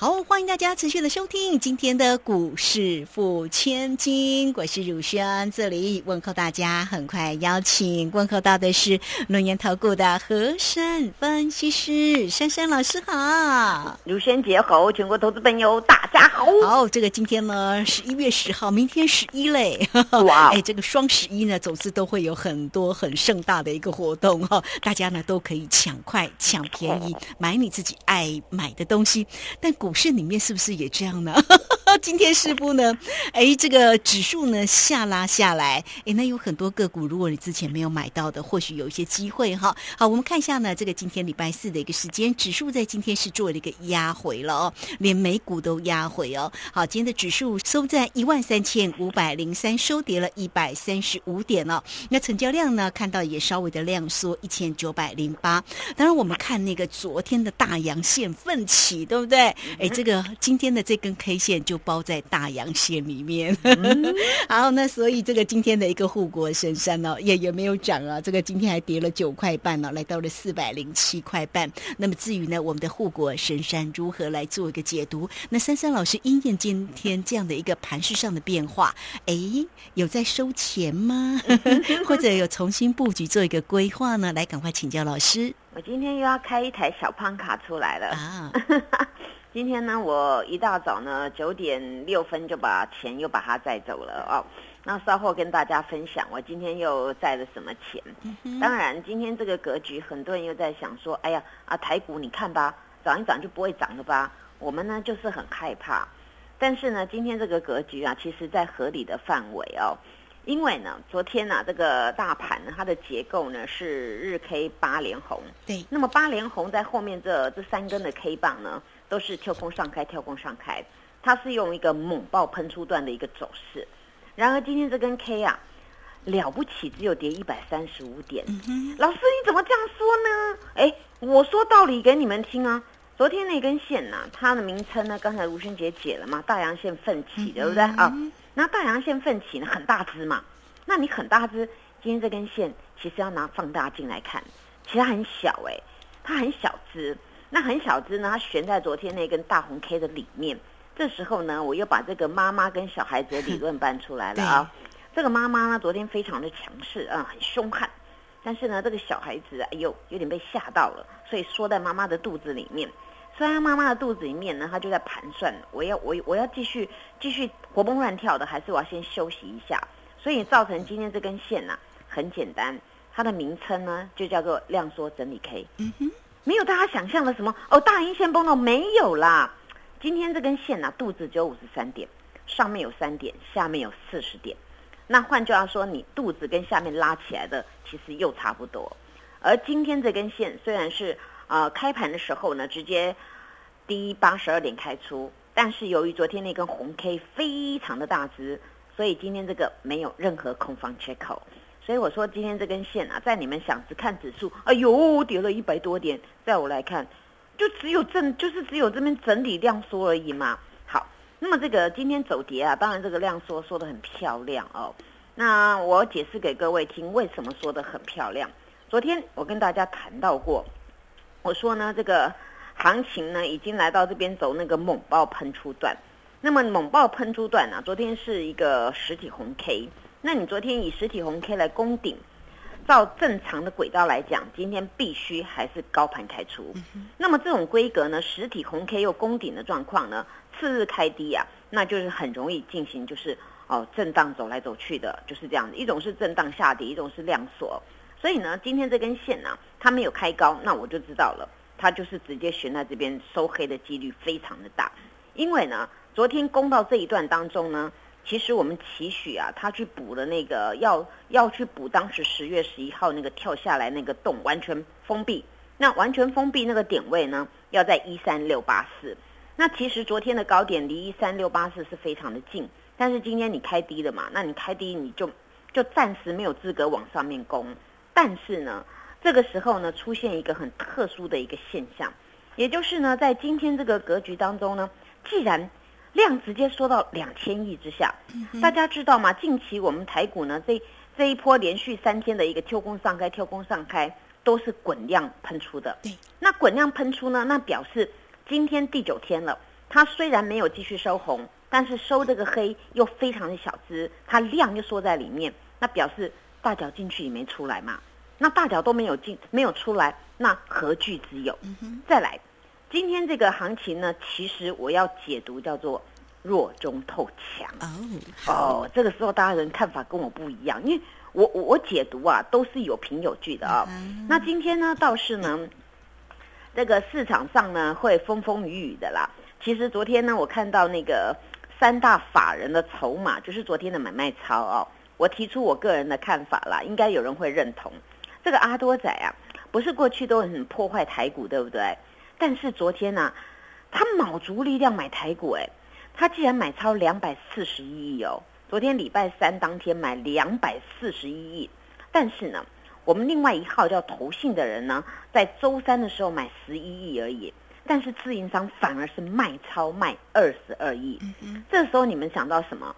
好，欢迎大家持续的收听今天的股市付千金，我是汝轩，这里问候大家。很快邀请问候到的是龙岩投顾的和山分析师珊珊老师好，汝轩节好，全国投资朋友大家好。好，这个今天呢十一月十号，明天十一嘞，哇 哎，这个双十一呢总是都会有很多很盛大的一个活动哈，大家呢都可以抢快抢便宜买你自己爱买的东西，但股市里面是不是也这样呢？今天是不呢？哎，这个指数呢下拉下来，哎，那有很多个股，如果你之前没有买到的，或许有一些机会哈。好，我们看一下呢，这个今天礼拜四的一个时间，指数在今天是做了一个压回了哦，连美股都压回哦。好，今天的指数收在一万三千五百零三，收跌了一百三十五点哦。那成交量呢，看到也稍微的量缩一千九百零八。当然，我们看那个昨天的大阳线奋起，对不对？哎，这个今天的这根 K 线就包在大洋线里面。好，那所以这个今天的一个护国神山呢、也也没有涨啊，这个今天还跌了九块半呢、来到了四百零七块半。那么至于呢，我们的护国神山如何来做一个解读？那珊珊老师因应今天这样的一个盘势上的变化，哎，有在收钱吗？或者有重新布局做一个规划呢？来，赶快请教老师我今天又要开一台小胖卡出来了。啊！今天呢，我一大早呢九点六分就把钱又把它载走了哦。那稍后跟大家分享，我今天又载了什么钱。当然，今天这个格局，很多人又在想说，哎呀啊，台股你看吧，涨一涨就不会涨了吧？我们呢就是很害怕。但是呢，今天这个格局啊，其实在合理的范围哦。因为呢，昨天呢、这个大盘呢，它的结构呢是日 K 八连红。对，那么八连红在后面这这三根的 K 棒呢，都是跳空上开，跳空上开，它是用一个猛爆喷出段的一个走势。然而今天这根 K 啊，了不起，只有跌一百三十五点。老师你怎么这样说呢？哎，我说道理给你们听啊。昨天那根线呐、它的名称呢，刚才吴萱姐解了嘛，大阳线奋起，对不对啊？那大阳线奋起呢，很大只嘛。那你很大只，今天这根线其实要拿放大镜来看，其实它很小哎、它很小只。那很小只呢，它悬在昨天那根大红 K 的里面。这时候呢，我又把这个妈妈跟小孩子的理论搬出来了啊。这个妈妈呢，昨天非常的强势啊，很凶悍。但是呢，这个小孩子哎呦，有点被吓到了，所以缩在妈妈的肚子里面。缩在妈妈的肚子里面呢，他就在盘算，我要我我要继续继续活蹦乱跳的，还是我要先休息一下？所以造成今天这根线呢、很简单，它的名称呢就叫做量缩整理 K。嗯哼，没有大家想象的什么哦，大阴线崩了没有啦？今天这根线呢、肚子只有五十三点，上面有三点，下面有四十点。那换句话说，你肚子跟下面拉起来的其实又差不多。而今天这根线虽然是呃开盘的时候呢，直接低八十二点开出，但是由于昨天那根红 K 非常的大只，所以今天这个没有任何空方缺口。所以我说今天这根线啊，在你们想只看指数，哎呦跌了一百多点，在我来看，就只有正就是只有这边整理量缩而已嘛。好，那么这个今天走跌啊，当然这个量缩缩的很漂亮哦。那我解释给各位听，为什么说的很漂亮？昨天我跟大家谈到过，我说呢，这个行情呢已经来到这边走那个猛爆喷出段。那么猛爆喷出段啊、昨天是一个实体红 K，那你昨天以实体红 K 来攻顶，照正常的轨道来讲，今天必须还是高盘开出。那么这种规格呢，实体红 K 又攻顶的状况呢，次日开低啊，那就是很容易进行就是哦震荡走来走去的，就是这样子。一种是震荡下跌，一种是量缩。所以呢，今天这根线呢、它没有开高，那我就知道了，它就是直接悬在这边收黑的几率非常的大。因为呢，昨天攻到这一段当中呢，其实我们期许啊，它去补的那个要要去补当时十月十一号那个跳下来那个洞，完全封闭。那完全封闭那个点位呢，要在一三六八四。那其实昨天的高点离一三六八四是非常的近，但是今天你开低了嘛，那你开低你就就暂时没有资格往上面攻。但是呢，这个时候呢，出现一个很特殊的一个现象，也就是呢，在今天这个格局当中呢，既然量直接缩到两千亿之下，大家知道吗？近期我们台股呢，这这一波连续三天的一个跳空上开、跳空上开，都是滚量喷出的。对，那滚量喷出呢，那表示今天第九天了，它虽然没有继续收红，但是收这个黑又非常的小资，它量又缩在里面，那表示大脚进去也没出来嘛。那大脚都没有进，没有出来，那何惧之有？再来。今天这个行情呢，其实我要解读叫做弱中透强。哦，这个时候大家人看法跟我不一样，因为我我我解读啊都是有凭有据的啊。那今天呢倒是呢，这个市场上呢会风风雨雨的啦。其实昨天呢我看到那个三大法人的筹码，就是昨天的买卖超哦，我提出我个人的看法啦，应该有人会认同。这个阿多仔啊，不是过去都很破坏台股，对不对？但是昨天呢，他卯足力量买台股，哎，他竟然买超两百四十一亿哦。昨天礼拜三当天买两百四十一亿，但是呢，我们另外一号叫投信的人呢，在周三的时候买十一亿而已，但是自营商反而是卖超卖二十二亿。这时候你们想到什么？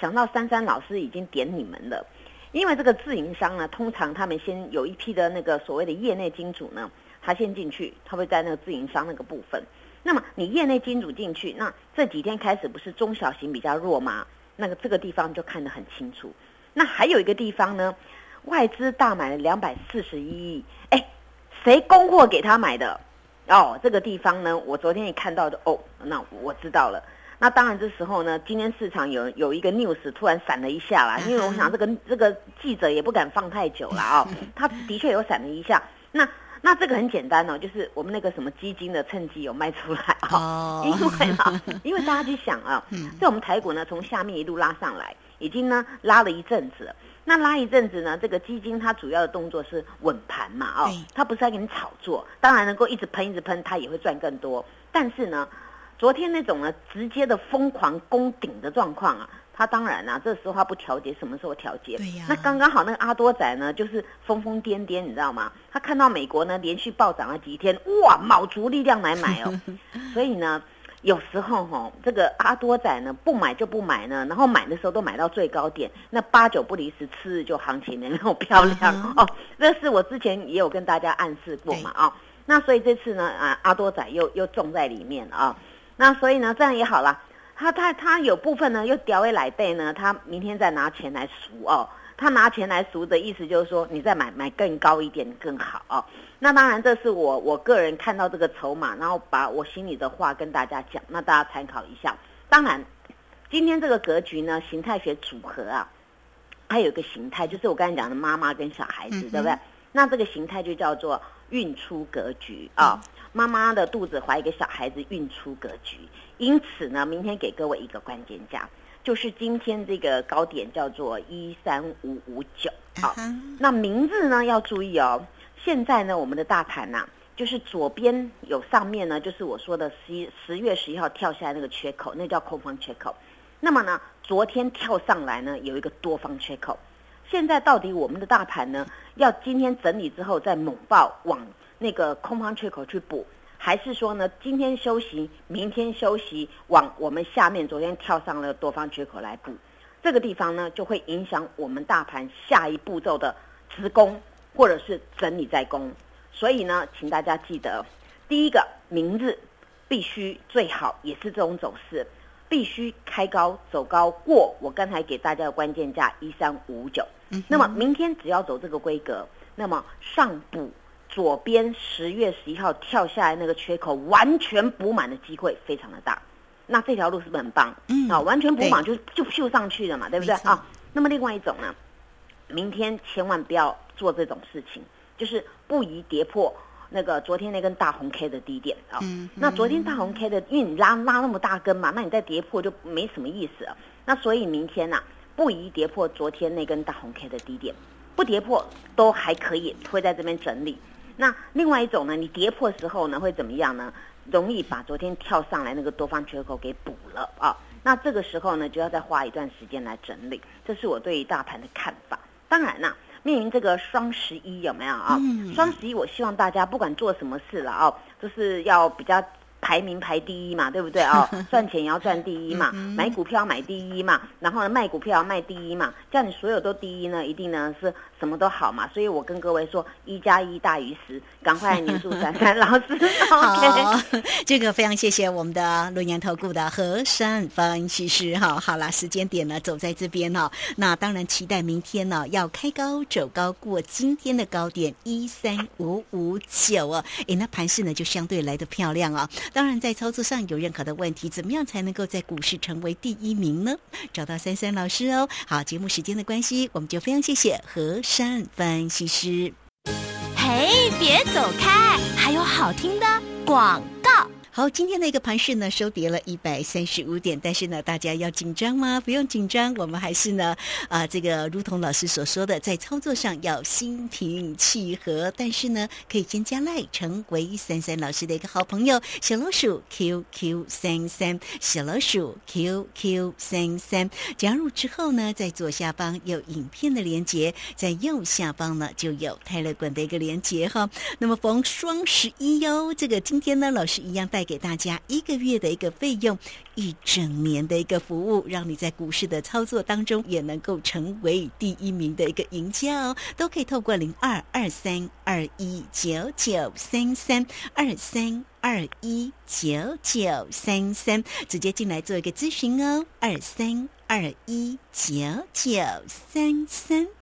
想到珊珊老师已经点你们了，因为这个自营商呢，通常他们先有一批的那个所谓的业内金主呢。他先进去，他会在那个自营商那个部分。那么你业内金主进去，那这几天开始不是中小型比较弱吗？那个这个地方就看得很清楚。那还有一个地方呢，外资大买了两百四十一亿，哎，谁供货给他买的？哦，这个地方呢，我昨天也看到的。哦，那我知道了。那当然这时候呢，今天市场有有一个 news 突然闪了一下啦，因为我想这个这个记者也不敢放太久了啊，他的确有闪了一下。那那这个很简单哦，就是我们那个什么基金的趁机有卖出来啊，因为啊，因为大家去想啊，在我们台股呢，从下面一路拉上来，已经呢拉了一阵子了。那拉一阵子呢，这个基金它主要的动作是稳盘嘛，哦，它不是在给你炒作，当然能够一直喷一直喷，它也会赚更多。但是呢，昨天那种呢直接的疯狂攻顶的状况啊。他当然啦，这时候他不调节，什么时候调节？对呀。那刚刚好，那个阿多仔呢，就是疯疯癫癫，你知道吗？他看到美国呢连续暴涨了几天，哇，卯足力量来买哦。所以呢，有时候哈，这个阿多仔呢不买就不买呢，然后买的时候都买到最高点，那八九不离十，次日就行情的那种漂亮哦。这是我之前也有跟大家暗示过嘛啊。那所以这次呢啊，阿多仔又又中在里面了啊。那所以呢，这样也好了。他他他有部分呢，又调回来背呢，他明天再拿钱来赎哦。他拿钱来赎的意思就是说，你再买买更高一点更好哦。那当然，这是我我个人看到这个筹码，然后把我心里的话跟大家讲，那大家参考一下。当然，今天这个格局呢，形态学组合啊，它有一个形态，就是我刚才讲的妈妈跟小孩子，对不对？那这个形态就叫做运出格局啊。妈妈的肚子怀一个小孩子，孕出格局。因此呢，明天给各位一个关键价，就是今天这个高点叫做一三五五九。好，那名字呢要注意哦。现在呢，我们的大盘呐，就是左边有上面呢，就是我说的十十月十一号跳下来那个缺口，那叫空方缺口。那么呢，昨天跳上来呢，有一个多方缺口。现在到底我们的大盘呢，要今天整理之后再猛爆往？那个空方缺口去补，还是说呢，今天休息，明天休息，往我们下面昨天跳上了多方缺口来补，这个地方呢，就会影响我们大盘下一步骤的直攻或者是整理再攻。所以呢，请大家记得，第一个明日必须最好也是这种走势，必须开高走高过我刚才给大家的关键价一三五九。那么明天只要走这个规格，那么上补。左边十月十一号跳下来那个缺口完全补满的机会非常的大，那这条路是不是很棒？嗯，啊，完全补满就就秀上去了嘛，对不对啊？那么另外一种呢，明天千万不要做这种事情，就是不宜跌破那个昨天那根大红 K 的低点啊。嗯，那昨天大红 K 的，因为你拉拉那么大根嘛，那你再跌破就没什么意思了。那所以明天呢，不宜跌破昨天那根大红 K 的低点，不跌破都还可以，会在这边整理。那另外一种呢，你跌破时候呢，会怎么样呢？容易把昨天跳上来那个多方缺口给补了啊。那这个时候呢，就要再花一段时间来整理。这是我对于大盘的看法。当然啦，面临这个双十一有没有啊？嗯双十一我希望大家不管做什么事了啊，就是要比较。排名排第一嘛，对不对哦？赚钱也要赚第一嘛，买股票买第一嘛，然后呢卖股票要卖第一嘛，这样你所有都第一呢，一定呢是什么都好嘛。所以我跟各位说，一加一大于十，赶快年数三三老师，OK。好，这个非常谢谢我们的论研投顾的和山分析师哈。好啦，时间点呢走在这边哈，那当然期待明天呢要开高走高过今天的高点一三五五九哦，诶，那盘势呢就相对来的漂亮哦。当当然在操作上有任何的问题，怎么样才能够在股市成为第一名呢？找到珊珊老师哦。好，节目时间的关系，我们就非常谢谢何山分析师。嘿，别走开，还有好听的广。好，今天的一个盘势呢，收跌了一百三十五点，但是呢，大家要紧张吗？不用紧张，我们还是呢，啊、这个如同老师所说的，在操作上要心平气和，但是呢，可以先加赖，成为珊珊老师的一个好朋友，小老鼠 QQ 三三，小老鼠 QQ 三三，加入之后呢，在左下方有影片的连接，在右下方呢就有泰勒管的一个连接哈。那么逢双十一哟，这个今天呢，老师一样带给大家一个月的一个费用，一整年的一个服务，让你在股市的操作当中也能够成为第一名的一个赢家哦。都可以透过零二二三二一九九三三二三二一九九三三，直接进来做一个咨询哦，二三二一九九三三。